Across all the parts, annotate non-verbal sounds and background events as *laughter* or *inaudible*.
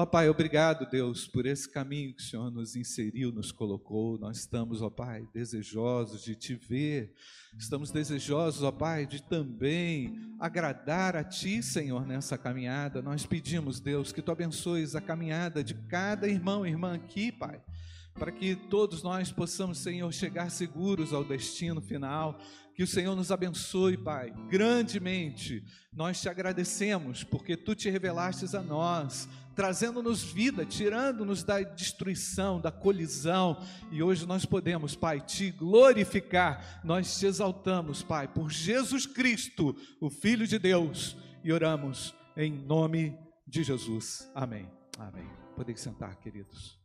Ó Pai, obrigado, Deus, por esse caminho que o Senhor nos inseriu, nos colocou. Nós estamos, ó Pai, desejosos de te ver. Estamos desejosos, ó Pai, de também agradar a Ti, Senhor, nessa caminhada. Nós pedimos, Deus, que Tu abençoes a caminhada de cada irmão e irmã aqui, Pai para que todos nós possamos, Senhor, chegar seguros ao destino final. Que o Senhor nos abençoe, Pai, grandemente. Nós te agradecemos porque tu te revelastes a nós, trazendo-nos vida, tirando-nos da destruição, da colisão. E hoje nós podemos, Pai, te glorificar. Nós te exaltamos, Pai, por Jesus Cristo, o Filho de Deus, e oramos em nome de Jesus. Amém. Amém. Podem sentar, queridos.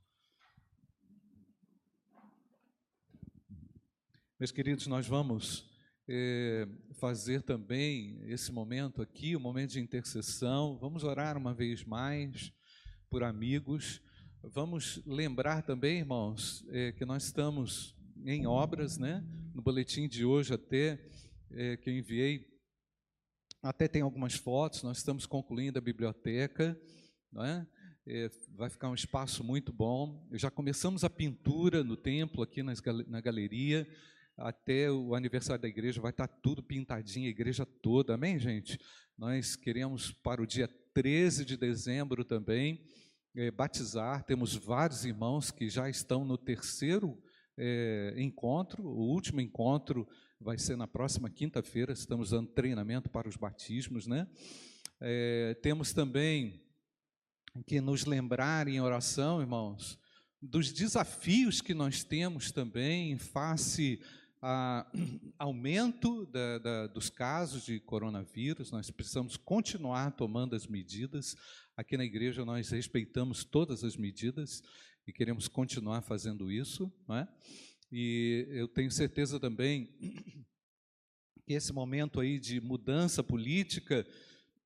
Meus queridos, nós vamos é, fazer também esse momento aqui, o um momento de intercessão. Vamos orar uma vez mais por amigos. Vamos lembrar também, irmãos, é, que nós estamos em obras, né? No boletim de hoje até é, que eu enviei, até tem algumas fotos. Nós estamos concluindo a biblioteca, não é? É, vai ficar um espaço muito bom. Já começamos a pintura no templo, aqui nas, na galeria até o aniversário da igreja, vai estar tudo pintadinho, a igreja toda, amém, gente? Nós queremos para o dia 13 de dezembro também é, batizar, temos vários irmãos que já estão no terceiro é, encontro, o último encontro vai ser na próxima quinta-feira, estamos dando treinamento para os batismos, né? É, temos também que nos lembrar em oração, irmãos, dos desafios que nós temos também em face *clears throat* aumento da, da, dos casos de coronavírus, nós precisamos continuar tomando as medidas. Aqui na igreja nós respeitamos todas as medidas e queremos continuar fazendo isso. Não é? E eu tenho certeza também *clears throat* que esse momento aí de mudança política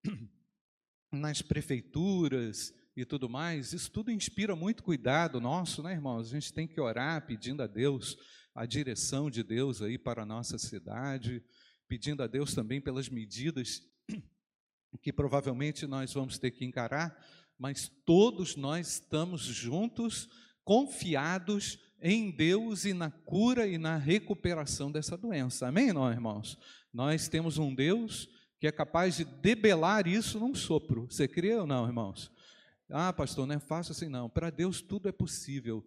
*clears throat* nas prefeituras e tudo mais, isso tudo inspira muito cuidado nosso, né, irmãos? A gente tem que orar pedindo a Deus a direção de Deus aí para a nossa cidade, pedindo a Deus também pelas medidas *clears throat* que provavelmente nós vamos ter que encarar, mas todos nós estamos juntos, confiados em Deus e na cura e na recuperação dessa doença. Amém, não, irmãos? Nós temos um Deus que é capaz de debelar isso num sopro. Você crê ou não, irmãos? Ah, pastor, não é fácil assim, não. Para Deus tudo é possível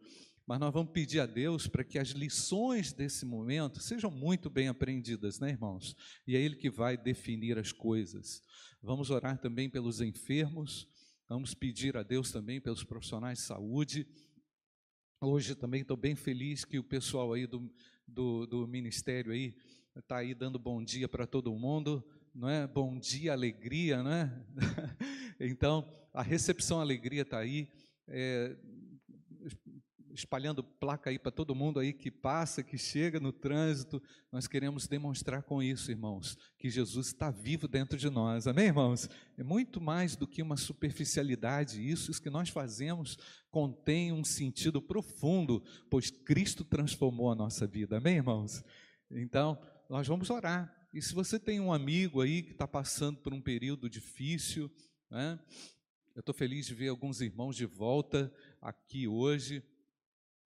mas nós vamos pedir a Deus para que as lições desse momento sejam muito bem aprendidas, né, irmãos? E é Ele que vai definir as coisas. Vamos orar também pelos enfermos, vamos pedir a Deus também pelos profissionais de saúde. Hoje também estou bem feliz que o pessoal aí do, do, do ministério aí está aí dando bom dia para todo mundo, não é? Bom dia, alegria, não é? *laughs* então, a recepção alegria está aí. É, espalhando placa aí para todo mundo aí que passa, que chega no trânsito. Nós queremos demonstrar com isso, irmãos, que Jesus está vivo dentro de nós. Amém, irmãos? É muito mais do que uma superficialidade. Isso, isso que nós fazemos contém um sentido profundo, pois Cristo transformou a nossa vida. Amém, irmãos? Então, nós vamos orar. E se você tem um amigo aí que está passando por um período difícil, né? Eu estou feliz de ver alguns irmãos de volta aqui hoje.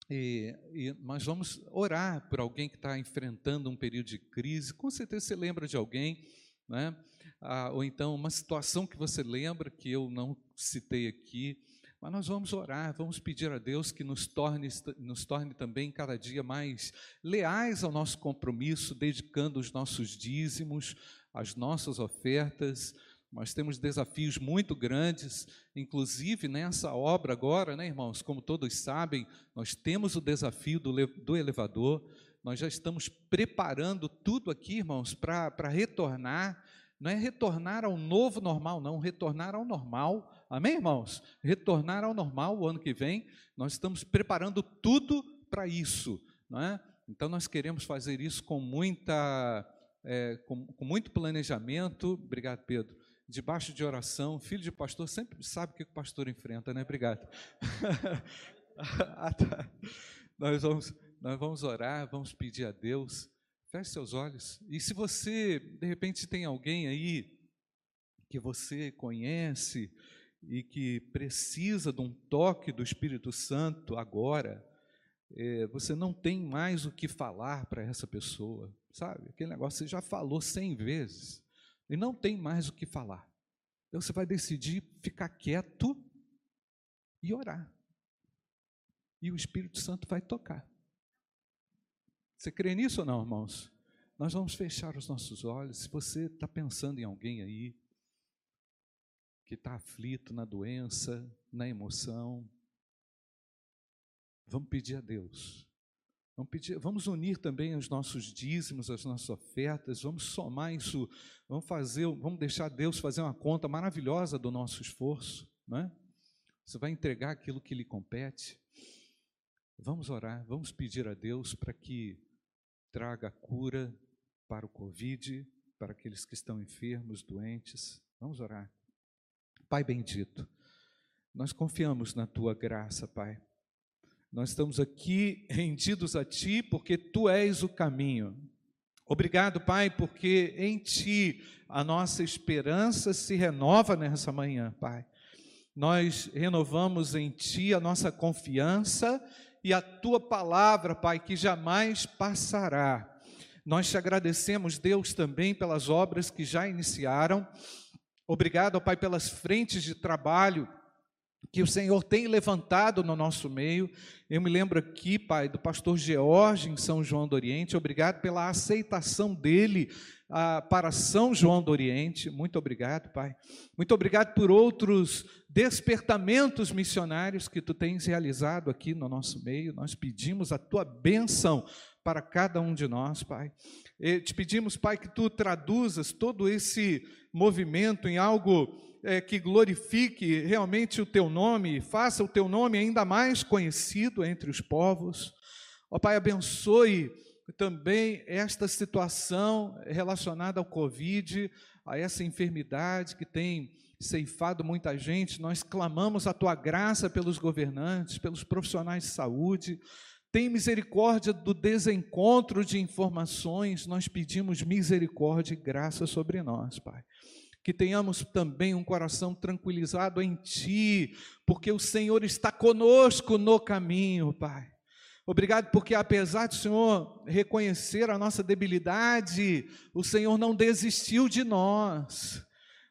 E, e, nós vamos orar por alguém que está enfrentando um período de crise. Com certeza você lembra de alguém, né? Ah, ou então uma situação que você lembra que eu não citei aqui. Mas nós vamos orar, vamos pedir a Deus que nos torne, nos torne também cada dia mais leais ao nosso compromisso, dedicando os nossos dízimos, as nossas ofertas, nós temos desafios muito grandes, inclusive nessa obra agora, né, irmãos? Como todos sabem, nós temos o desafio do, do elevador, nós já estamos preparando tudo aqui, irmãos, para retornar. Não é retornar ao novo normal, não, retornar ao normal. Amém, irmãos? Retornar ao normal o ano que vem. Nós estamos preparando tudo para isso, não é? Então nós queremos fazer isso com muita, é, com, com muito planejamento. Obrigado, Pedro debaixo de oração. Filho de pastor sempre sabe o que o pastor enfrenta, né? Obrigado. *laughs* Ah, tá. nós, vamos, nós vamos orar, vamos pedir a Deus. Feche seus olhos. E se você, de repente, tem alguém aí que você conhece e que precisa de um toque do Espírito Santo agora, é, você não tem mais o que falar para essa pessoa, sabe? Aquele negócio você já falou cem vezes e não tem mais o que falar. Então você vai decidir ficar quieto e orar. E o Espírito Santo vai tocar. Você crê nisso ou não, irmãos? Nós vamos fechar os nossos olhos. Se você está pensando em alguém aí que está aflito na doença, na emoção, vamos pedir a Deus. Vamos, pedir, vamos unir também os nossos dízimos, as nossas ofertas, vamos somar isso, vamos fazer, vamos deixar Deus fazer uma conta maravilhosa do nosso esforço, não é? Você vai entregar aquilo que lhe compete. Vamos orar, vamos pedir a Deus para que traga cura para o Covid, para aqueles que estão enfermos, doentes. Vamos orar. Pai bendito, nós confiamos na tua graça, Pai. Nós estamos aqui *laughs* rendidos a Ti porque Tu és o caminho. Obrigado, Pai, porque em Ti a nossa esperança se renova nessa manhã, Pai. Nós renovamos em Ti a nossa confiança e a Tua palavra, Pai, que jamais passará. Nós te agradecemos, Deus, também pelas obras que já iniciaram. Obrigado, Pai, pelas frentes de trabalho que o Senhor tem levantado no nosso meio. Eu me lembro aqui, Pai, do pastor George em São João do Oriente. Obrigado pela aceitação dele ah, para São João do Oriente. Muito obrigado, Pai. Muito obrigado por outros despertamentos missionários que tu tens realizado aqui no nosso meio. Nós pedimos a tua bênção para cada um de nós, Pai. E te pedimos, Pai, que tu traduzas todo esse movimento em algo é, que glorifique realmente o teu nome, faça o teu nome ainda mais conhecido entre os povos. Ó Pai, abençoe também esta situação relacionada ao Covid, a essa enfermidade que tem ceifado muita gente. Nós clamamos a tua graça pelos governantes, pelos profissionais de saúde. Tem misericórdia do desencontro de informações, nós pedimos misericórdia e graça sobre nós, Pai que tenhamos também um coração tranquilizado em Ti, porque o Senhor está conosco no caminho, Pai. Obrigado, porque apesar do Senhor reconhecer a nossa debilidade, o Senhor não desistiu de nós.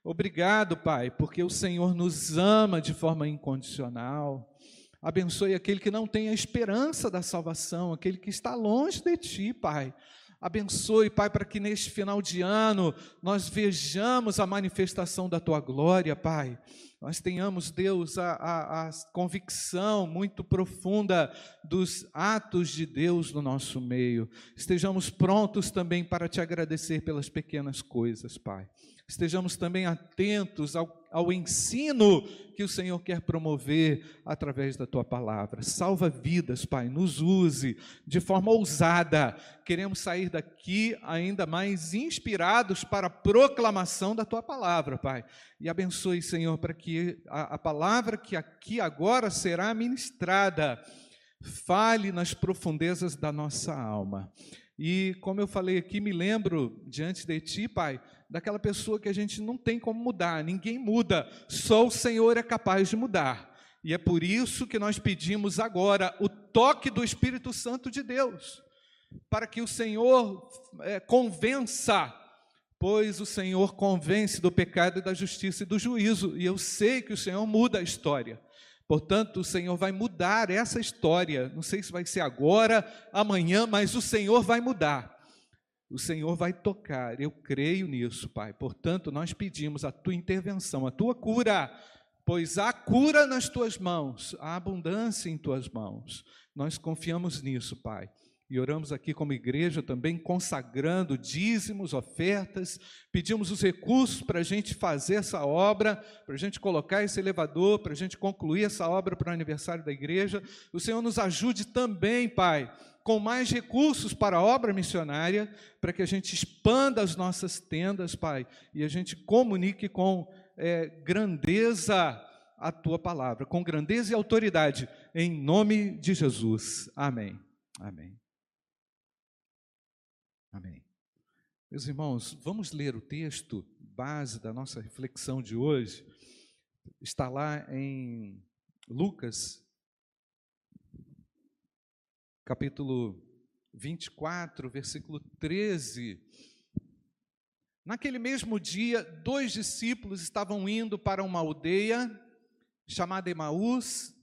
Obrigado, Pai, porque o Senhor nos ama de forma incondicional. Abençoe aquele que não tem a esperança da salvação, aquele que está longe de Ti, Pai. Abençoe, Pai, para que neste final de ano nós vejamos a manifestação da tua glória, Pai. Nós tenhamos, Deus, a, a, a, convicção muito profunda dos atos de Deus no nosso meio. Estejamos prontos também para te agradecer pelas pequenas coisas, Pai. Estejamos também atentos ao ao ensino que o Senhor quer promover através da tua palavra. Salva vidas, Pai, nos use de forma ousada. Queremos sair daqui ainda mais inspirados para a proclamação da tua palavra, Pai. E abençoe, Senhor, para que a, a palavra que aqui agora será ministrada fale nas profundezas da nossa alma. E como eu falei aqui, me lembro diante de ti, Pai, daquela pessoa que a gente não tem como mudar, ninguém muda, só o Senhor é capaz de mudar. E é por isso que nós pedimos agora o toque do Espírito Santo de Deus, para que o Senhor é, convença, pois o Senhor convence do pecado e da justiça e do juízo, e eu sei que o Senhor muda a história. Portanto, o Senhor vai mudar essa história. Não sei se vai ser agora, amanhã, mas o Senhor vai mudar o Senhor vai tocar, eu creio nisso, Pai. Portanto, nós pedimos a tua intervenção, a tua cura, pois há cura nas tuas mãos, há abundância em tuas mãos. Nós confiamos nisso, Pai. E oramos aqui como igreja também, consagrando dízimos, ofertas, pedimos os recursos para a gente fazer essa obra, para a gente colocar esse elevador, para a gente concluir essa obra para o aniversário da igreja. O Senhor nos ajude também, Pai, com mais recursos para a obra missionária, para que a gente expanda as nossas tendas, Pai, e a gente comunique com é, grandeza a tua palavra, com grandeza e autoridade, em nome de Jesus. Amém. Amém. Amém. Meus irmãos, vamos ler o texto base da nossa reflexão de hoje, está lá em Lucas, capítulo 24, versículo 13. Naquele mesmo dia, dois discípulos estavam indo para uma aldeia chamada Emaús,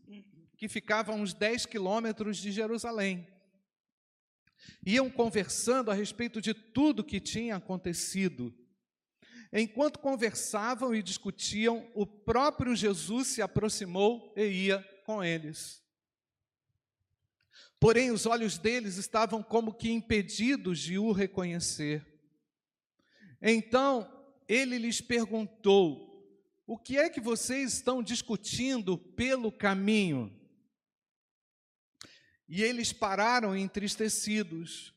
que ficava a uns 10 quilômetros de Jerusalém. Iam conversando a respeito de tudo que tinha acontecido. Enquanto conversavam e discutiam, o próprio Jesus se aproximou e ia com eles. Porém, os olhos deles estavam como que impedidos de o reconhecer. Então, ele lhes perguntou: O que é que vocês estão discutindo pelo caminho? E eles pararam entristecidos.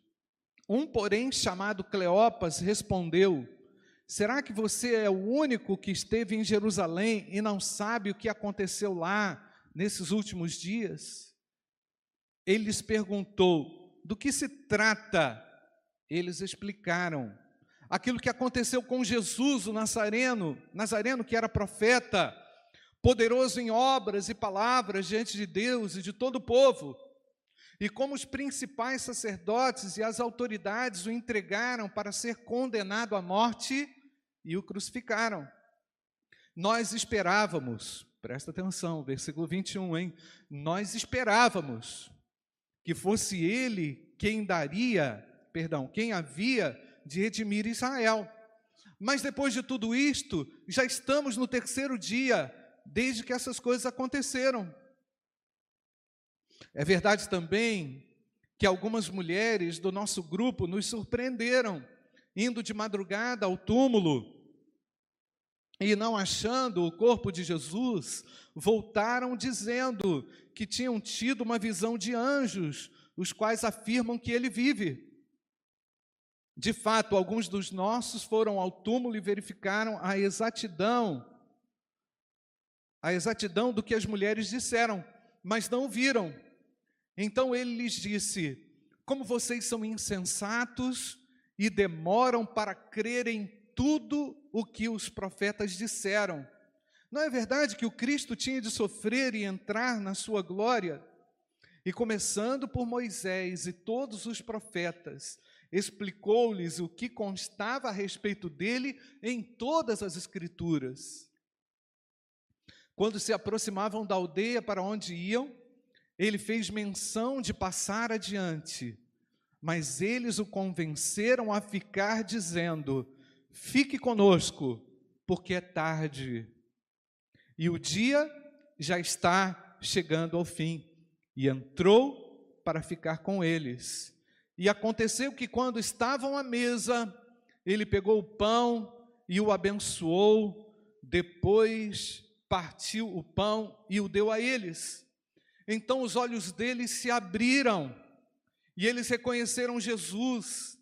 Um, porém, chamado Cleopas, respondeu: Será que você é o único que esteve em Jerusalém e não sabe o que aconteceu lá nesses últimos dias? Ele lhes perguntou: do que se trata? Eles explicaram. Aquilo que aconteceu com Jesus, o Nazareno, Nazareno que era profeta, poderoso em obras e palavras diante de Deus e de todo o povo. E como os principais sacerdotes e as autoridades o entregaram para ser condenado à morte e o crucificaram. Nós esperávamos, presta atenção, versículo 21, hein? Nós esperávamos que fosse ele quem daria, perdão, quem havia de redimir Israel. Mas depois de tudo isto, já estamos no terceiro dia desde que essas coisas aconteceram. É verdade também que algumas mulheres do nosso grupo nos surpreenderam, indo de madrugada ao túmulo e não achando o corpo de Jesus, voltaram dizendo que tinham tido uma visão de anjos, os quais afirmam que ele vive. De fato, alguns dos nossos foram ao túmulo e verificaram a exatidão, a exatidão do que as mulheres disseram, mas não viram. Então ele lhes disse: Como vocês são insensatos e demoram para crer em tudo o que os profetas disseram. Não é verdade que o Cristo tinha de sofrer e entrar na sua glória? E começando por Moisés e todos os profetas, explicou-lhes o que constava a respeito dele em todas as Escrituras. Quando se aproximavam da aldeia para onde iam, ele fez menção de passar adiante, mas eles o convenceram a ficar, dizendo: Fique conosco, porque é tarde e o dia já está chegando ao fim. E entrou para ficar com eles. E aconteceu que, quando estavam à mesa, ele pegou o pão e o abençoou, depois partiu o pão e o deu a eles. Então os olhos deles se abriram e eles reconheceram Jesus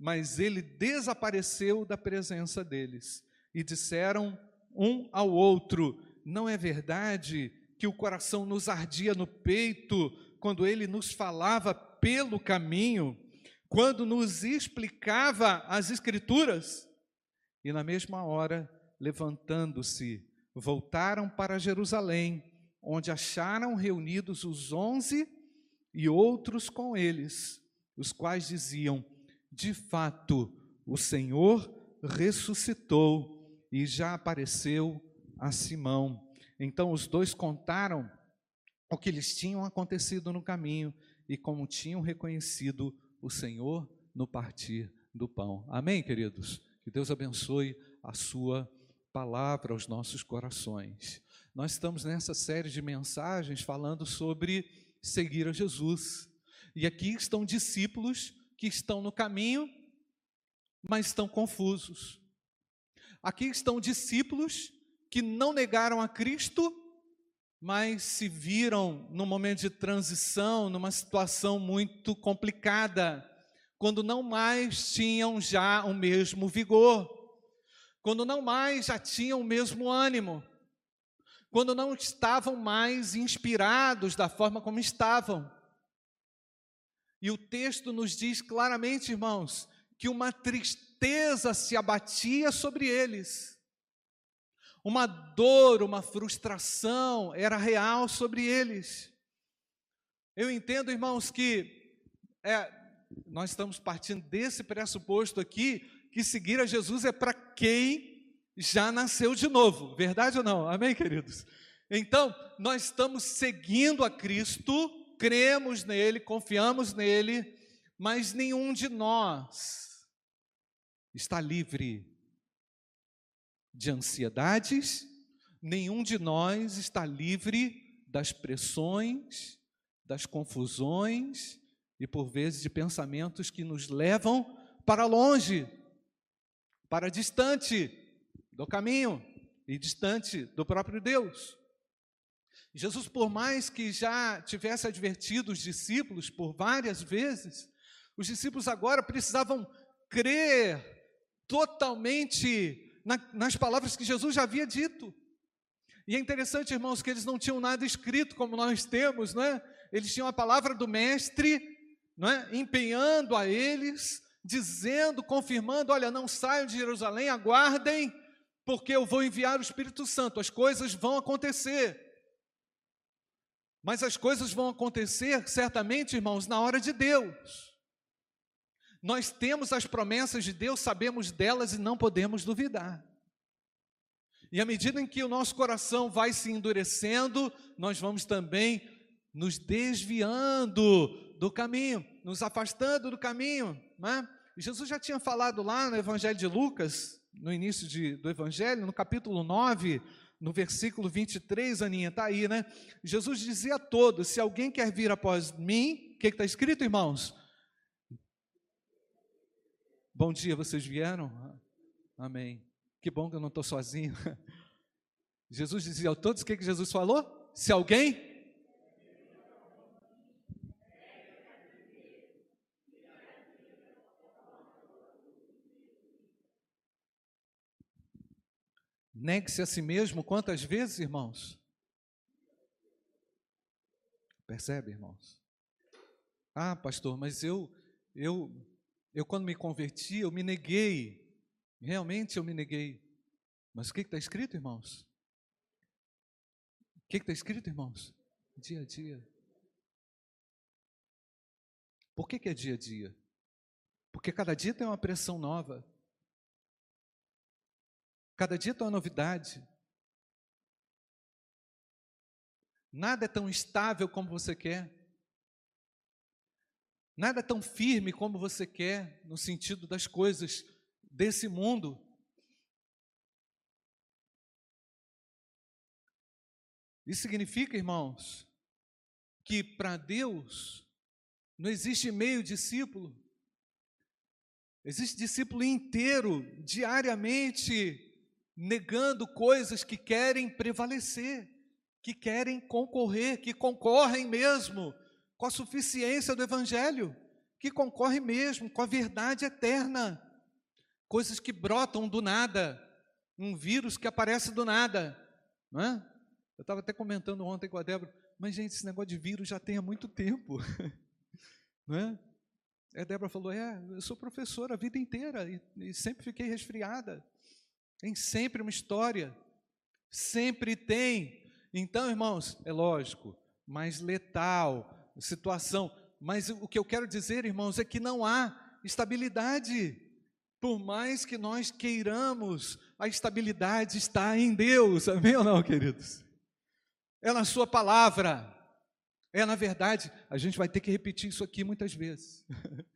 mas ele desapareceu da presença deles. E disseram um ao outro: Não é verdade que o coração nos ardia no peito quando ele nos falava pelo caminho, quando nos explicava as Escrituras? E na mesma hora, levantando-se, voltaram para Jerusalém, onde acharam reunidos os onze e outros com eles, os quais diziam: de fato, o Senhor ressuscitou e já apareceu a Simão. Então os dois contaram o que lhes tinham acontecido no caminho e como tinham reconhecido o Senhor no partir do pão. Amém, queridos? Que Deus abençoe a sua palavra aos nossos corações. Nós estamos nessa série de mensagens falando sobre seguir a Jesus. E aqui estão discípulos que estão no caminho, mas estão confusos. Aqui estão discípulos que não negaram a Cristo, mas se viram num momento de transição, numa situação muito complicada, quando não mais tinham já o mesmo vigor, quando não mais já tinham o mesmo ânimo, quando não estavam mais inspirados da forma como estavam. E o texto nos diz claramente, irmãos, que uma tristeza se abatia sobre eles. Uma dor, uma frustração era real sobre eles. Eu entendo, irmãos, que é, nós estamos partindo desse pressuposto aqui, que seguir a Jesus é para quem já nasceu de novo, verdade ou não? Amém, queridos? Então, nós estamos seguindo a Cristo, cremos nele, confiamos nele, mas nenhum de nós está livre de ansiedades, nenhum de nós está livre das pressões, das confusões e por vezes de pensamentos que nos levam para longe, para distante do caminho e distante do próprio Deus. Jesus, por mais que já tivesse advertido os discípulos por várias vezes, os discípulos agora precisavam crer totalmente na, nas palavras que Jesus já havia dito. E é interessante, irmãos, que eles não tinham nada escrito como nós temos, não é? Eles tinham a palavra do Mestre, não é? Empenhando a eles, dizendo, confirmando: olha, não saiam de Jerusalém, aguardem, porque eu vou enviar o Espírito Santo, as coisas vão acontecer. Mas as coisas vão acontecer, certamente, irmãos, na hora de Deus. Nós temos as promessas de Deus, sabemos delas e não podemos duvidar. E à medida em que o nosso coração vai se endurecendo, nós vamos também nos desviando do caminho, nos afastando do caminho. Né? Jesus já tinha falado lá no Evangelho de Lucas, no início de, do Evangelho, no capítulo 9, no versículo 23, Aninha, está aí, né? Jesus dizia a todos: se alguém quer vir após mim, o que está escrito, irmãos? Bom dia, vocês vieram? Amém. Que bom que eu não estou sozinho. *laughs* Jesus dizia a todos: o que, que Jesus falou? Se alguém Negue-se a si mesmo quantas vezes, irmãos? Percebe, irmãos? Ah, pastor, mas eu, eu, eu quando me converti, eu me neguei. Realmente eu me neguei. Mas o que está escrito, irmãos? O que está escrito, irmãos? Dia a dia. Por que, que é dia a dia? Porque cada dia tem uma pressão nova. Cada dia tem uma novidade. Nada é tão estável como você quer. Nada é tão firme como você quer, no sentido das coisas desse mundo. Isso significa, irmãos, que para Deus não existe meio discípulo. Existe discípulo inteiro, diariamente, negando coisas que querem prevalecer, que querem concorrer, que concorrem mesmo com a suficiência do Evangelho, que concorrem mesmo com a verdade eterna. Coisas que brotam do nada, um vírus que aparece do nada. Não é? Eu estava até comentando ontem com a Débora, mas gente, esse negócio de vírus já tem há muito tempo. *laughs* não é? a Débora falou: É, eu sou professora a vida inteira e, e sempre fiquei resfriada. Tem sempre uma história, sempre tem. Então, irmãos, é lógico, mais letal, situação. Mas o que eu quero dizer, irmãos, é que não há estabilidade. Por mais que nós queiramos, a estabilidade está em Deus, amém ou não, queridos? É na Sua palavra. É, na verdade, a gente vai ter que repetir isso aqui muitas vezes. *laughs*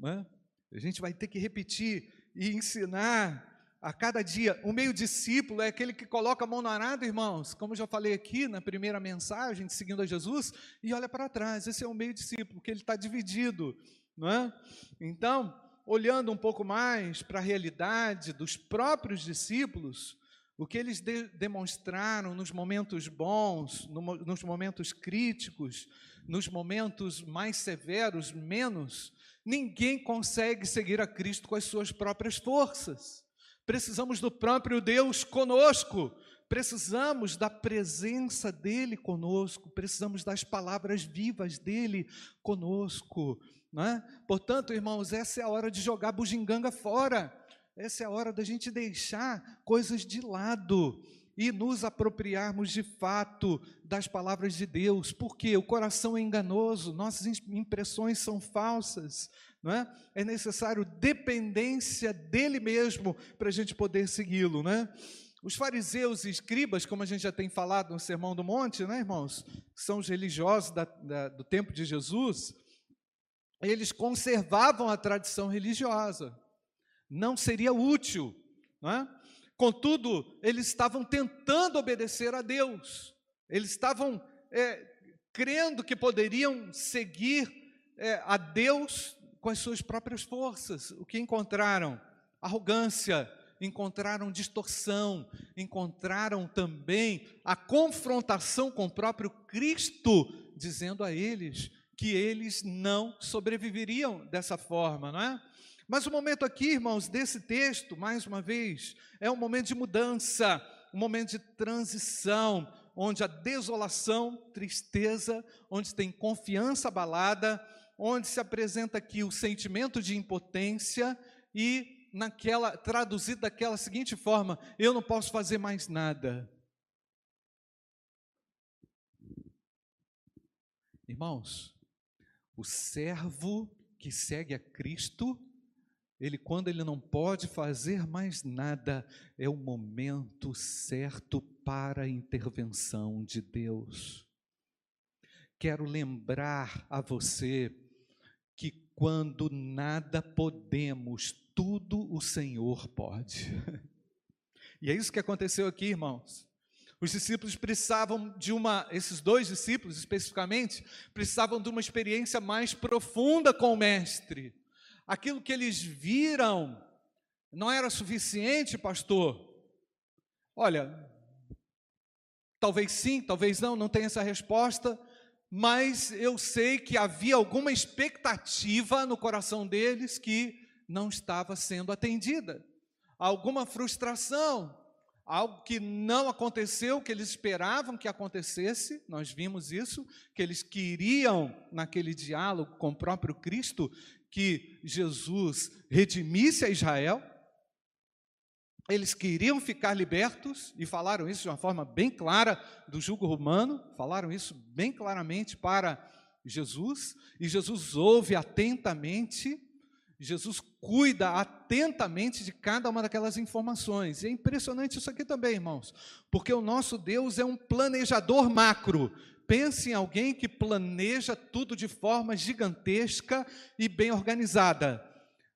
É? A gente vai ter que repetir e ensinar a cada dia. O meio discípulo é aquele que coloca a mão no arado, irmãos, como já falei aqui na primeira mensagem, seguindo a Jesus, e olha para trás. Esse é o meio discípulo, que ele está dividido, não é? Então, olhando um pouco mais para a realidade dos próprios discípulos, o que eles de demonstraram nos momentos bons, no, nos momentos críticos, nos momentos mais severos, menos, ninguém consegue seguir a Cristo com as suas próprias forças precisamos do próprio Deus conosco, precisamos da presença dEle conosco, precisamos das palavras vivas dEle conosco. É? Portanto, irmãos, essa é a hora de jogar bugiganga fora, essa é a hora da gente deixar coisas de lado, e nos apropriarmos de fato das palavras de Deus, porque o coração é enganoso, nossas impressões são falsas, não é? É necessário dependência dele mesmo para a gente poder segui-lo, não é? Os fariseus e escribas, como a gente já tem falado no Sermão do Monte, né, irmãos? São os religiosos da, da, do tempo de Jesus, eles conservavam a tradição religiosa. Não seria útil, não é? Contudo, eles estavam tentando obedecer a Deus, eles estavam é, crendo que poderiam seguir é, a Deus com as suas próprias forças. O que encontraram? Arrogância, encontraram distorção, encontraram também a confrontação com o próprio Cristo, dizendo a eles que eles não sobreviveriam dessa forma, não é? Mas o momento aqui, irmãos, desse texto, mais uma vez, é um momento de mudança, um momento de transição, onde a desolação, tristeza, onde tem confiança abalada, onde se apresenta aqui o sentimento de impotência e naquela traduzido daquela seguinte forma: eu não posso fazer mais nada. Irmãos, o servo que segue a Cristo ele, quando ele não pode fazer mais nada, é o momento certo para a intervenção de Deus. Quero lembrar a você que quando nada podemos, tudo o Senhor pode. *laughs* E é isso que aconteceu aqui, irmãos. Os discípulos precisavam de uma, esses dois discípulos especificamente, precisavam de uma experiência mais profunda com o Mestre aquilo que eles viram não era suficiente, pastor? Olha, talvez sim, talvez não, não tenho essa resposta, mas eu sei que havia alguma expectativa no coração deles que não estava sendo atendida, alguma frustração, algo que não aconteceu, que eles esperavam que acontecesse, nós vimos isso, que eles queriam, naquele diálogo com o próprio Cristo, que Jesus redimisse a Israel, eles queriam ficar libertos e falaram isso de uma forma bem clara do jugo romano, falaram isso bem claramente para Jesus, e Jesus ouve atentamente, Jesus cuida atentamente de cada uma daquelas informações. E é impressionante isso aqui também, irmãos, porque o nosso Deus é um planejador macro, pense em alguém que planeja tudo de forma gigantesca e bem organizada,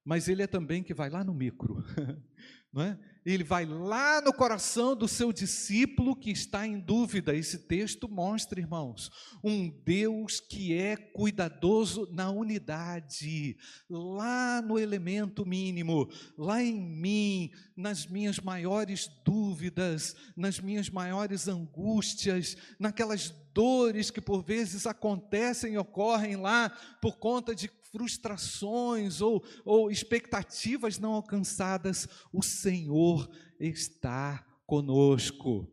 mas ele é também que vai lá no micro, *laughs* não é? Ele vai lá no coração do seu discípulo que está em dúvida. Esse texto mostra, irmãos, um Deus que é cuidadoso na unidade, lá no elemento mínimo, lá em mim, nas minhas maiores dúvidas, nas minhas maiores angústias, naquelas dores que por vezes acontecem e ocorrem lá por conta de frustrações ou, ou expectativas não alcançadas, o Senhor está conosco.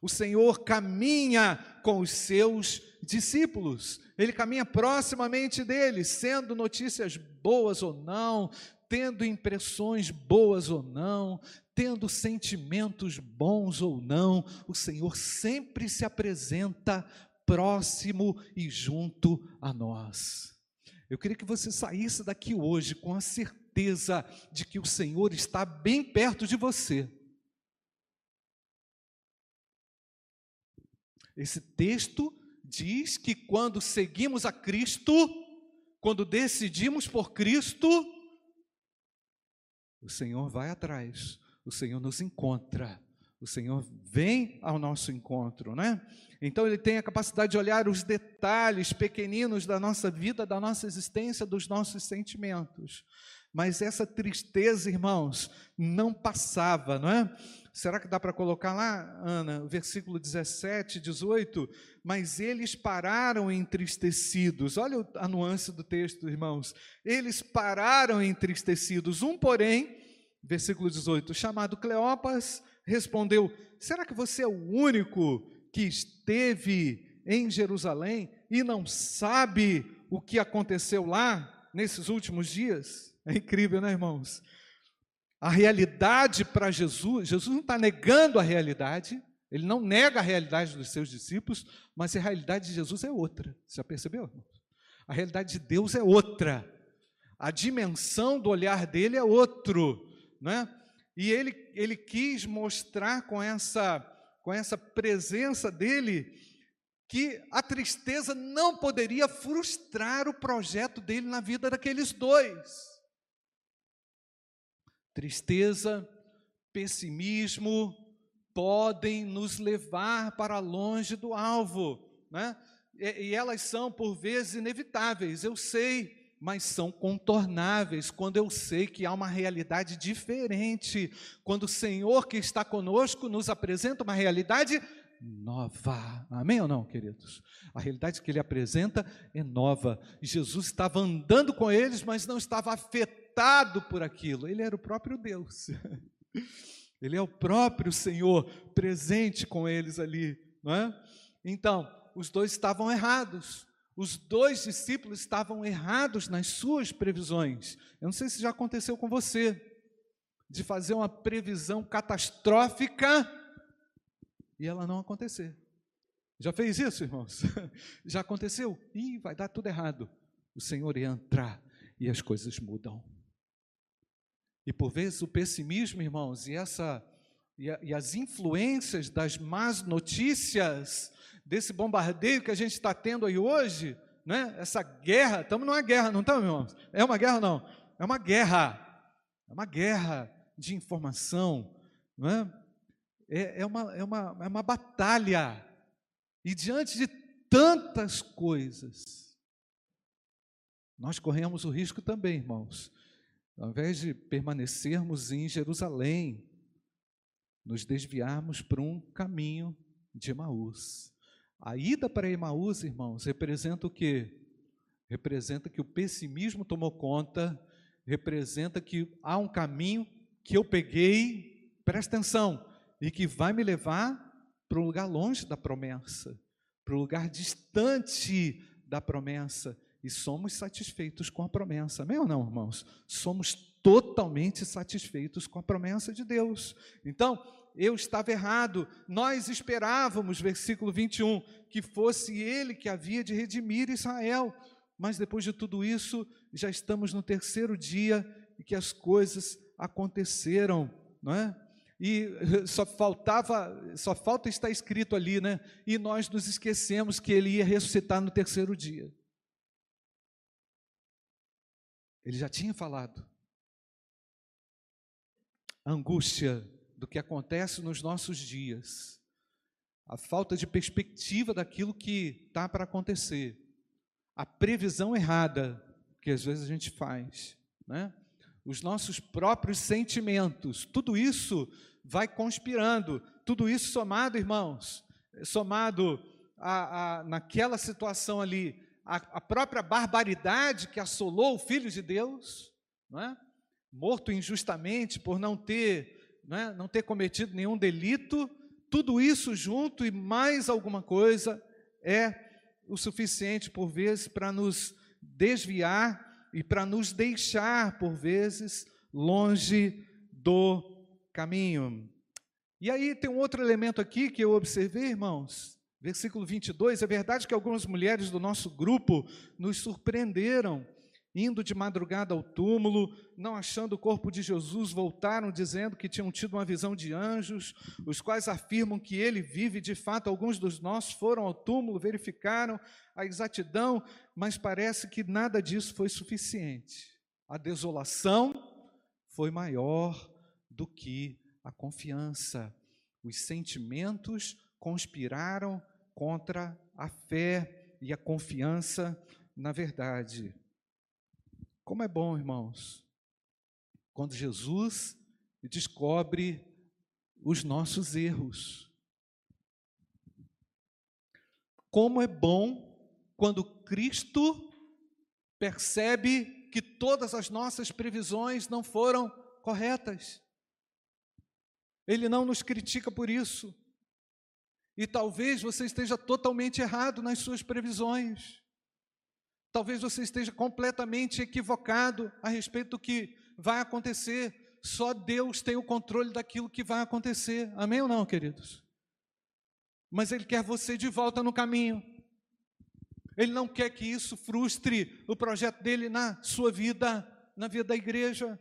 O Senhor caminha com os seus discípulos, ele caminha proximamente deles, sendo notícias boas ou não, tendo impressões boas ou não, tendo sentimentos bons ou não, o Senhor sempre se apresenta próximo e junto a nós. Eu queria que você saísse daqui hoje com a certeza de que o Senhor está bem perto de você. Esse texto diz que quando seguimos a Cristo, quando decidimos por Cristo, o Senhor vai atrás, o Senhor nos encontra, o Senhor vem ao nosso encontro, né? Então ele tem a capacidade de olhar os detalhes pequeninos da nossa vida, da nossa existência, dos nossos sentimentos. Mas essa tristeza, irmãos, não passava, não é? Será que dá para colocar lá, Ana, versículo 17, 18? Mas eles pararam entristecidos. Olha a nuance do texto, irmãos. Eles pararam entristecidos. Um, porém, versículo 18, chamado Cleopas, respondeu: Será que você é o único que esteve em Jerusalém e não sabe o que aconteceu lá nesses últimos dias? É incrível, né, irmãos? a realidade para Jesus, Jesus não está negando a realidade, ele não nega a realidade dos seus discípulos, mas a realidade de Jesus é outra. Você já percebeu? A realidade de Deus é outra. A dimensão do olhar dele é outro, né? E ele, ele quis mostrar com essa, com essa presença dele que a tristeza não poderia frustrar o projeto dele na vida daqueles dois. Tristeza, pessimismo podem nos levar para longe do alvo, né? E, e elas são por vezes inevitáveis, eu sei, mas são contornáveis quando eu sei que há uma realidade diferente, quando o Senhor que está conosco nos apresenta uma realidade nova. Amém ou não, queridos? A realidade que ele apresenta é nova. Jesus estava andando com eles, mas não estava afetado por aquilo. Ele era o próprio Deus. *laughs* Ele é o próprio Senhor presente com eles ali, não é? Então, os dois estavam errados. Os dois discípulos estavam errados nas suas previsões. Eu não sei se já aconteceu com você, de fazer uma previsão catastrófica e ela não acontecer. Já fez isso, irmãos? *laughs* Já aconteceu? Ih, vai dar tudo errado. O Senhor entra e as coisas mudam. E por vezes o pessimismo, irmãos, e essa e, a, e as influências das más notícias desse bombardeio que a gente está tendo aí hoje, né? Essa guerra, estamos numa guerra, não estamos, irmãos? É uma guerra não? É uma guerra. É uma guerra de informação, não é? É, é, uma, é, uma, é uma batalha. E diante de tantas coisas, nós corremos o risco também, irmãos, ao invés de permanecermos em Jerusalém, nos desviarmos para um caminho de Emaús. A ida para Emaús, irmãos, representa o quê? Representa que o pessimismo tomou conta, representa que há um caminho que eu peguei, presta atenção, e que vai me levar para um lugar longe da promessa, para um lugar distante da promessa e somos satisfeitos com a promessa. Amém ou não, irmãos? Somos totalmente satisfeitos com a promessa de Deus. Então, eu estava errado. Nós esperávamos, versículo 21, que fosse ele que havia de redimir Israel. Mas depois de tudo isso, já estamos no terceiro dia e que as coisas aconteceram, não é? E *laughs* só faltava, só falta estar escrito ali, né? E nós nos esquecemos que ele ia ressuscitar no terceiro dia. Ele já tinha falado. Angústia do que acontece nos nossos dias, a falta de perspectiva daquilo que está para acontecer, a previsão errada que às vezes a gente faz, né? os nossos próprios sentimentos, tudo isso vai conspirando, tudo isso somado, irmãos, somado a, a naquela situação ali, a, a própria barbaridade que assolou o Filho de Deus, não é? Morto injustamente por não ter, não, é? não ter cometido nenhum delito, tudo isso junto e mais alguma coisa é o suficiente por vezes para nos desviar e para nos deixar por vezes longe do caminho. E aí tem um outro elemento aqui que eu observei, irmãos, Versículo 22, é verdade que algumas mulheres do nosso grupo nos surpreenderam, indo de madrugada ao túmulo, não achando o corpo de Jesus, voltaram dizendo que tinham tido uma visão de anjos, os quais afirmam que ele vive. De fato, alguns dos nossos foram ao túmulo, verificaram a exatidão, mas parece que nada disso foi suficiente. A desolação foi maior do que a confiança. Os sentimentos conspiraram contra a fé e a confiança na verdade. Como é bom, irmãos, quando Jesus descobre os nossos erros. Como é bom quando Cristo percebe que todas as nossas previsões não foram corretas. Ele não nos critica por isso. E talvez você esteja totalmente errado nas suas previsões. Talvez você esteja completamente equivocado a respeito do que vai acontecer. só Deus tem o controle daquilo que vai acontecer. Amém ou não, queridos? Mas Ele quer você de volta no caminho. Ele não quer que isso frustre o projeto dele na sua vida, na vida da igreja.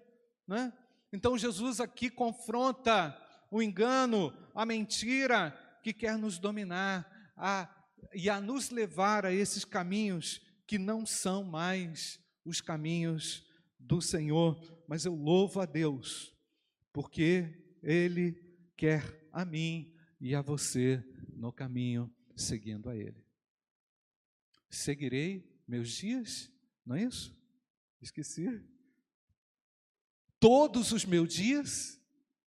Né? Então Jesus aqui confronta o engano, a mentira que quer nos dominar a, e a nos levar a esses caminhos que não são mais os caminhos do Senhor. Mas eu louvo a Deus, porque Ele quer a mim e a você no caminho seguindo a Ele. Seguirei meus dias, não é isso? Esqueci. Todos os meus dias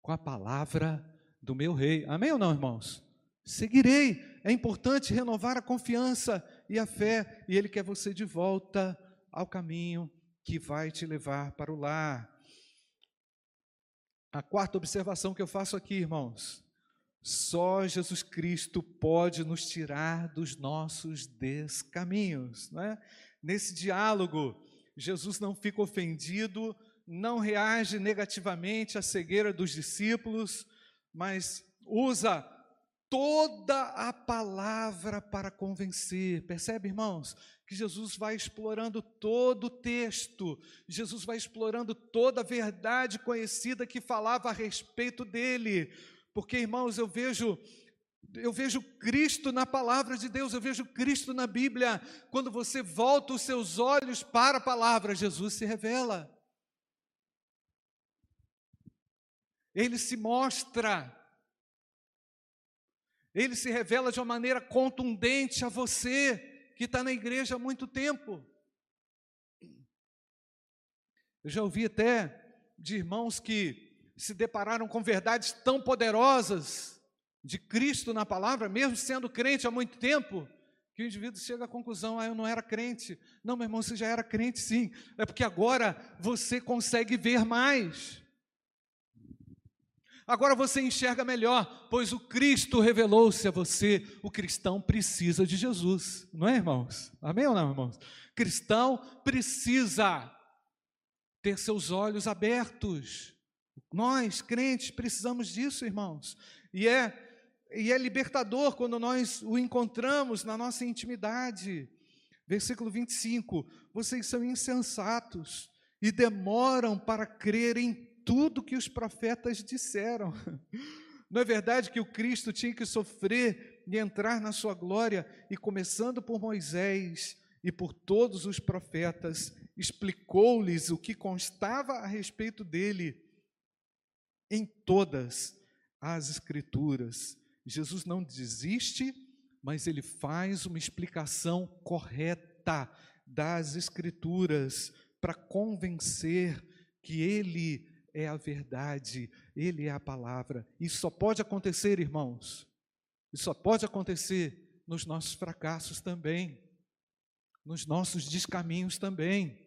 com a palavra do meu rei. Amém ou não, irmãos? Seguirei. É importante renovar a confiança e a fé, e Ele quer você de volta ao caminho que vai te levar para o lar. A quarta observação que eu faço aqui, irmãos, só Jesus Cristo pode nos tirar dos nossos descaminhos. Não é? Nesse diálogo, Jesus não fica ofendido, não reage negativamente à cegueira dos discípulos, mas usa toda a palavra para convencer. Percebe, irmãos? Que Jesus vai explorando todo o texto, Jesus vai explorando toda a verdade conhecida que falava a respeito dele. Porque, irmãos, eu vejo eu vejo Cristo na palavra de Deus, eu vejo Cristo na Bíblia. Quando você volta os seus olhos para a palavra, Jesus se revela. Ele se mostra ele se revela de uma maneira contundente a você que está na igreja há muito tempo. Eu já ouvi até de irmãos que se depararam com verdades tão poderosas de Cristo na palavra, mesmo sendo crente há muito tempo, que o indivíduo chega à conclusão: ah, eu não era crente. Não, meu irmão, você já era crente sim. É porque agora você consegue ver mais. Agora você enxerga melhor, pois o Cristo revelou-se a você. O cristão precisa de Jesus, não é, irmãos? Amém ou não, irmãos? Cristão precisa ter seus olhos abertos. Nós, crentes, precisamos disso, irmãos. E é e é libertador quando nós o encontramos na nossa intimidade. Versículo 25: Vocês são insensatos e demoram para crer em tudo que os profetas disseram. *laughs* Não é verdade que o Cristo tinha que sofrer e entrar na sua glória, e começando por Moisés e por todos os profetas, explicou-lhes o que constava a respeito dele em todas as Escrituras. Jesus não desiste, mas ele faz uma explicação correta das Escrituras para convencer que ele é a verdade, Ele é a palavra. Isso só pode acontecer, irmãos. Isso só pode acontecer nos nossos fracassos também, nos nossos descaminhos também.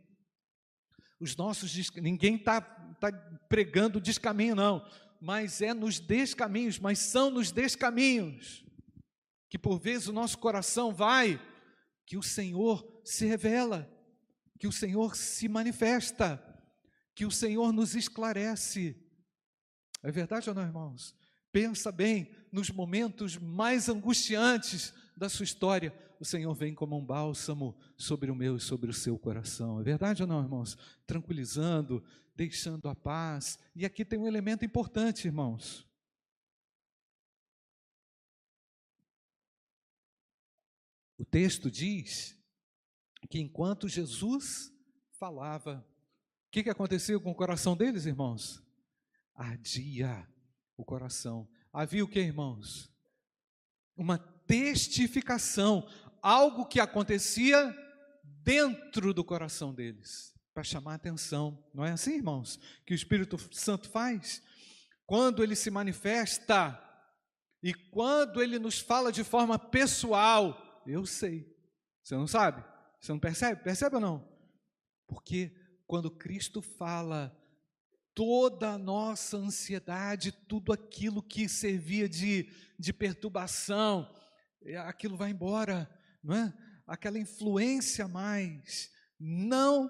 Os nossos ninguém está tá pregando descaminho, não, mas é nos descaminhos, mas são nos descaminhos que por vezes o nosso coração vai, que o Senhor se revela, que o Senhor se manifesta que o Senhor nos esclarece. É verdade ou não, irmãos? Pensa bem, nos momentos mais angustiantes da sua história, o Senhor vem como um bálsamo sobre o meu e sobre o seu coração. É verdade ou não, irmãos? Tranquilizando, deixando a paz. E aqui tem um elemento importante, irmãos. O texto diz que enquanto Jesus falava, o que, que aconteceu com o coração deles, irmãos? Ardia o coração. Havia o que, irmãos? Uma testificação, algo que acontecia dentro do coração deles, para chamar atenção. Não é assim, irmãos, que o Espírito Santo faz? Quando ele se manifesta e quando ele nos fala de forma pessoal, eu sei. Você não sabe? Você não percebe? Percebe ou não? Porque quando Cristo fala, toda a nossa ansiedade, tudo aquilo que servia de, de perturbação, é, aquilo vai embora, não é? Aquela influência mais não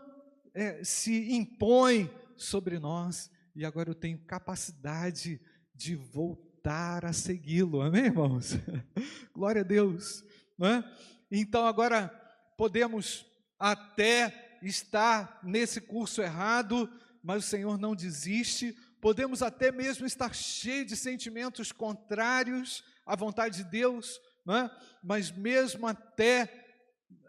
é, se impõe sobre nós e agora eu tenho capacidade de voltar a segui-lo. Amém, irmãos? *laughs* Glória a Deus. Não é? Então agora podemos até estar nesse curso errado, mas o Senhor não desiste. Podemos até mesmo estar cheios de sentimentos contrários à vontade de Deus, é? mas mesmo até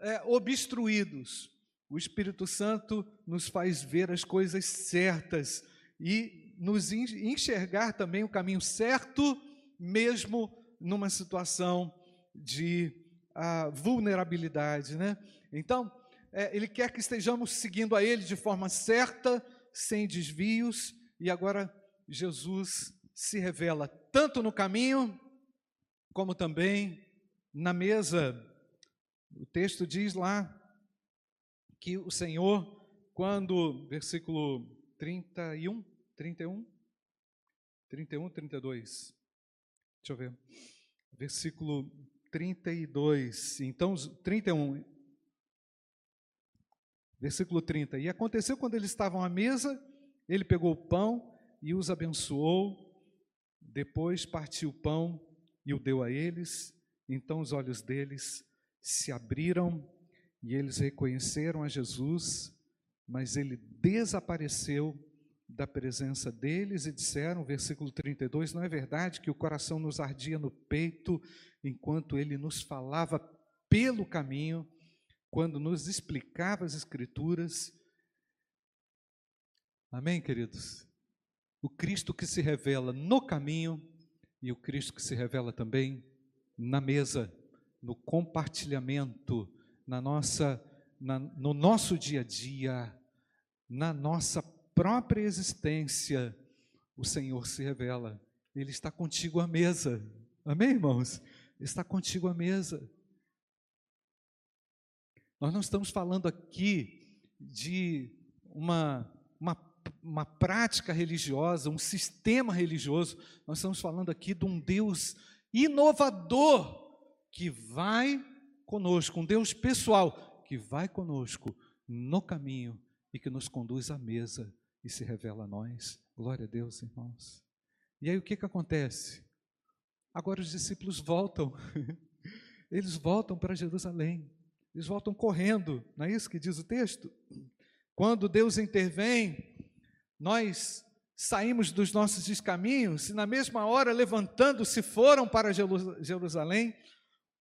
é, obstruídos, o Espírito Santo nos faz ver as coisas certas e nos enxergar também o caminho certo, mesmo numa situação de uh, vulnerabilidade, né? Então, é, Ele quer que estejamos seguindo a Ele de forma certa, sem desvios, e agora Jesus se revela tanto no caminho, como também na mesa. O texto diz lá que o Senhor, quando, versículo 31, 31, 31, 32, deixa eu ver, versículo 32, então, 31, versículo 30, e aconteceu quando eles estavam à mesa, ele pegou o pão e os abençoou, depois partiu o pão e o deu a eles, então os olhos deles se abriram e eles reconheceram a Jesus, mas ele desapareceu da presença deles e disseram, versículo 32, não é verdade que o coração nos ardia no peito enquanto ele nos falava pelo caminho, quando nos explicava as Escrituras. Amém, queridos? O Cristo que se revela no caminho e o Cristo que se revela também na mesa, no compartilhamento na nossa, na, no nosso dia a dia, na nossa própria existência, o Senhor se revela. Ele está contigo à mesa. Amém, irmãos? Ele está contigo à mesa. Nós não estamos falando aqui de uma, uma, uma prática religiosa, um sistema religioso. Nós estamos falando aqui de um Deus inovador que vai conosco, um Deus pessoal que vai conosco no caminho e que nos conduz à mesa e se revela a nós. Glória a Deus, irmãos. E aí o que, que acontece? Agora os discípulos voltam, *laughs* eles voltam para Jerusalém, eles voltam correndo, não é isso que diz o texto? Quando Deus intervém, nós saímos dos nossos descaminhos e na mesma hora, levantando-se, foram para Jerusalém,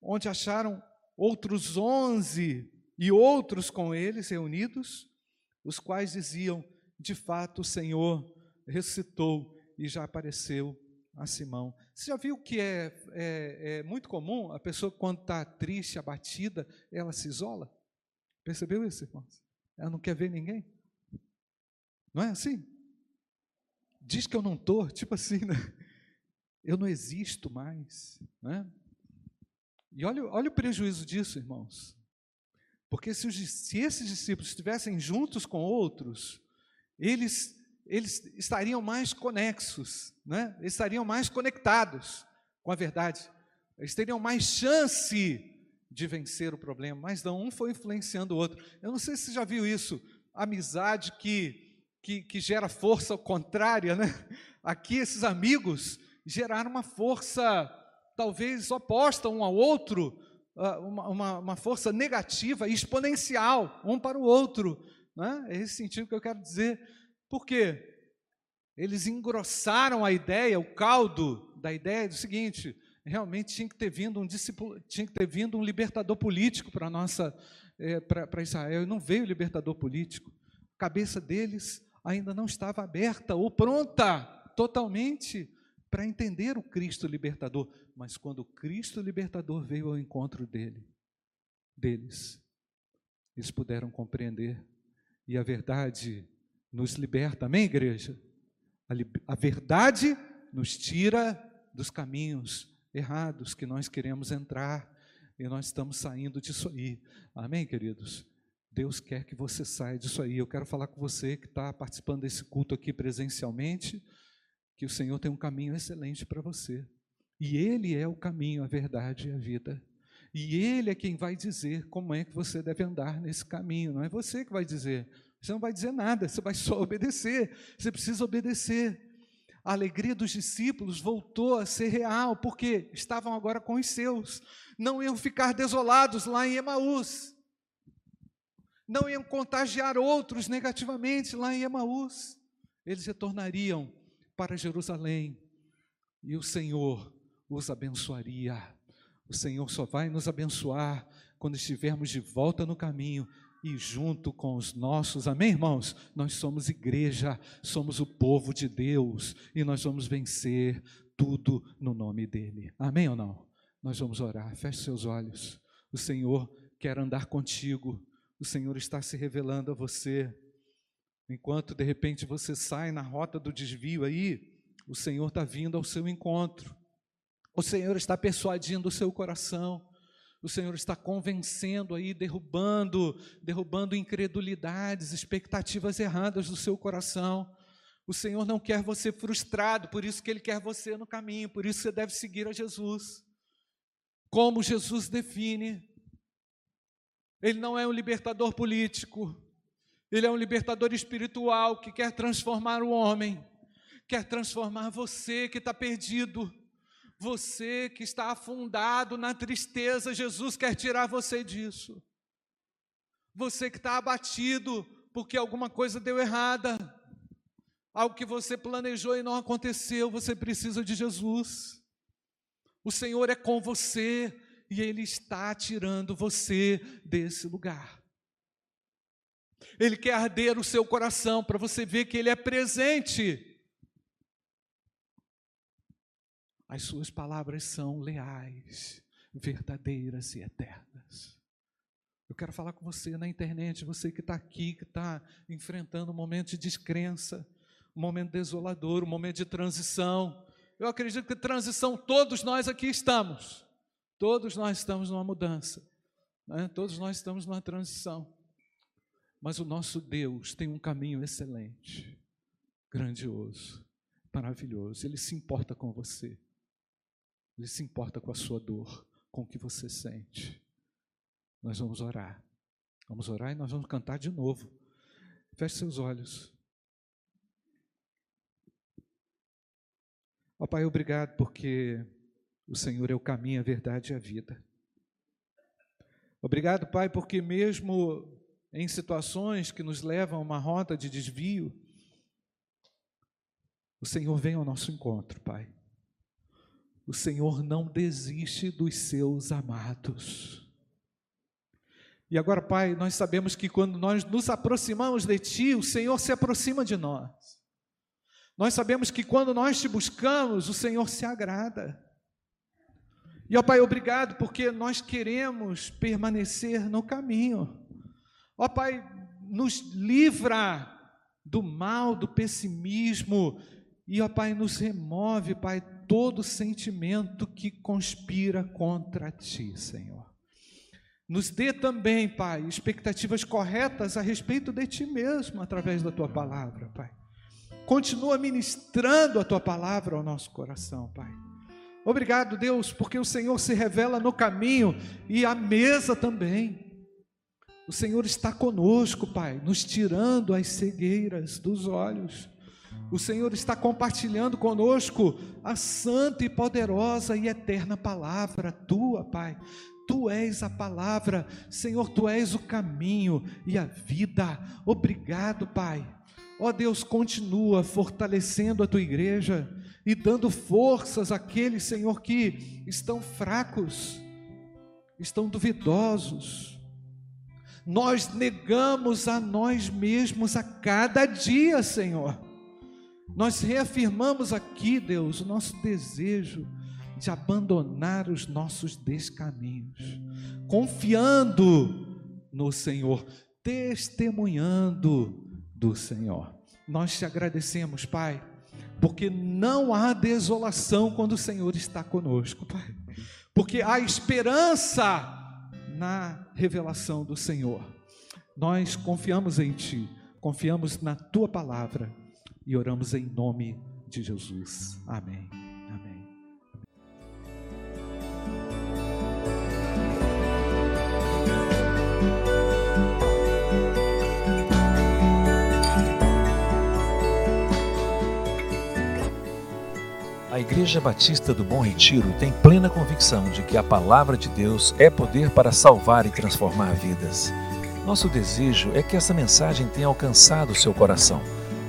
onde acharam outros onze e outros com eles reunidos, os quais diziam: de fato o Senhor ressuscitou e já apareceu a Simão. Você já viu que é, é, é muito comum a pessoa, quando está triste, abatida, ela se isola? Percebeu isso, irmãos? Ela não quer ver ninguém. Não é assim? Diz que eu não estou, *laughs* tipo assim, né? eu não existo mais. Né? E olha, olha o prejuízo disso, irmãos. Porque se, os, se esses discípulos estivessem juntos com outros, eles, eles estariam mais conexos, né? eles estariam mais conectados com a verdade, eles teriam mais chance de vencer o problema, mas não, um foi influenciando o outro. Eu não sei se você já viu isso, amizade que, que, que gera força contrária, né? Aqui esses amigos geraram uma força talvez oposta um ao outro, ah, uma, uma, uma força negativa exponencial, um para o outro. Né? É esse sentido que eu quero dizer. Por quê? Eles engrossaram a ideia, o caldo da ideia do seguinte: realmente tinha que ter vindo um discípulo, tinha que ter vindo um libertador político para nossa é, para Israel. E não veio libertador político. A cabeça deles ainda não estava aberta ou pronta totalmente para entender o Cristo libertador. Mas quando o Cristo libertador veio ao encontro dele, deles, eles puderam compreender. E a verdade nos liberta, amém, igreja? A, a verdade nos tira dos caminhos errados que nós queremos entrar e nós estamos saindo disso aí, amém, queridos? Deus quer que você saia disso aí. Eu quero falar com você que está participando desse culto aqui presencialmente, que o Senhor tem um caminho excelente para você. E Ele é o caminho, a verdade e a vida. E Ele é quem vai dizer como é que você deve andar nesse caminho. Não é você que vai dizer, Você não vai dizer nada, você vai só obedecer. Você precisa obedecer. A alegria dos discípulos voltou a ser real, porque estavam agora com os seus. Não iam ficar desolados lá em Emaús. Não iam contagiar outros negativamente lá em Emaús. Eles retornariam para Jerusalém e o Senhor os abençoaria. O Senhor só vai nos abençoar quando estivermos de volta no caminho e junto com os nossos, amém, irmãos? Nós somos igreja, somos o povo de Deus e nós vamos vencer tudo no nome dEle, amém ou não? Nós vamos orar, feche seus olhos. O Senhor quer andar contigo, o Senhor está se revelando a você. Enquanto de repente você sai na rota do desvio aí, o Senhor está vindo ao seu encontro, o Senhor está persuadindo o seu coração o Senhor está convencendo aí, derrubando, derrubando incredulidades, expectativas erradas do seu coração. O Senhor não quer você frustrado, por isso que Ele quer você no caminho, por isso você deve seguir a Jesus. Como Jesus define, Ele não é um libertador político, Ele é um libertador espiritual que quer transformar o homem, quer transformar você que está perdido, você que está afundado na tristeza, Jesus quer tirar você disso. Você que está abatido porque alguma coisa deu errada, algo que você planejou e não aconteceu, você precisa de Jesus. O Senhor é com você e Ele está tirando você desse lugar. Ele quer arder o seu coração para você ver que Ele é presente As suas palavras são leais, verdadeiras e eternas. Eu quero falar com você na internet, você que está aqui, que está enfrentando um momento de descrença, um momento desolador, um momento de transição. Eu acredito que transição todos nós aqui estamos. Todos nós estamos numa mudança. Né? Todos nós estamos numa transição. Mas o nosso Deus tem um caminho excelente, grandioso, maravilhoso. Ele se importa com você. Ele se importa com a sua dor, com o que você sente. Nós vamos orar. Vamos orar e nós vamos cantar de novo. Feche seus olhos. Ó Pai, obrigado porque o Senhor é o caminho, a verdade e a vida. Obrigado, Pai, porque mesmo em situações que nos levam a uma rota de desvio, o Senhor vem ao nosso encontro, Pai. O Senhor não desiste dos seus amados. E agora, Pai, nós sabemos que quando nós nos aproximamos de Ti, o Senhor se aproxima de nós. Nós sabemos que quando nós te buscamos, o Senhor se agrada. E, ó Pai, obrigado, porque nós queremos permanecer no caminho. Ó Pai, nos livra do mal, do pessimismo, e, ó Pai, nos remove, Pai, todo sentimento que conspira contra ti, Senhor. Nos dê também, Pai, expectativas corretas a respeito de ti mesmo através da tua palavra, Pai. Continua ministrando a tua palavra ao nosso coração, Pai. Obrigado, Deus, porque o Senhor se revela no caminho e à mesa também. O Senhor está conosco, Pai, nos tirando as cegueiras dos olhos. O Senhor está compartilhando conosco a santa e poderosa e eterna palavra tua, Pai. Tu és a palavra, Senhor, tu és o caminho e a vida. Obrigado, Pai. Ó Deus, continua fortalecendo a tua igreja e dando forças àqueles, Senhor, que estão fracos, estão duvidosos. Nós negamos a nós mesmos a cada dia, Senhor nós reafirmamos aqui, Deus, o nosso desejo de abandonar os nossos descaminhos, confiando no Senhor, testemunhando do Senhor. Nós te agradecemos, Pai, porque não há desolação quando o Senhor está conosco, Pai, porque há esperança na revelação do Senhor. Nós confiamos em Ti, confiamos na Tua palavra e oramos em nome de Jesus. Amém. Amém. A Igreja Batista do Bom Retiro tem plena convicção de que a palavra de Deus é poder para salvar e transformar vidas. Nosso desejo é que essa mensagem tenha alcançado seu coração.